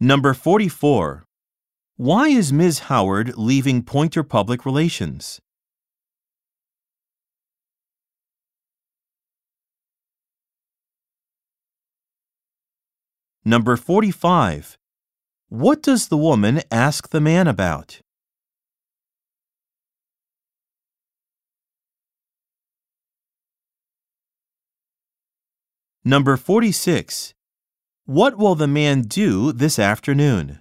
Number 44. Why is Ms. Howard leaving Pointer Public Relations? Number 45. What does the woman ask the man about? Number 46. What will the man do this afternoon?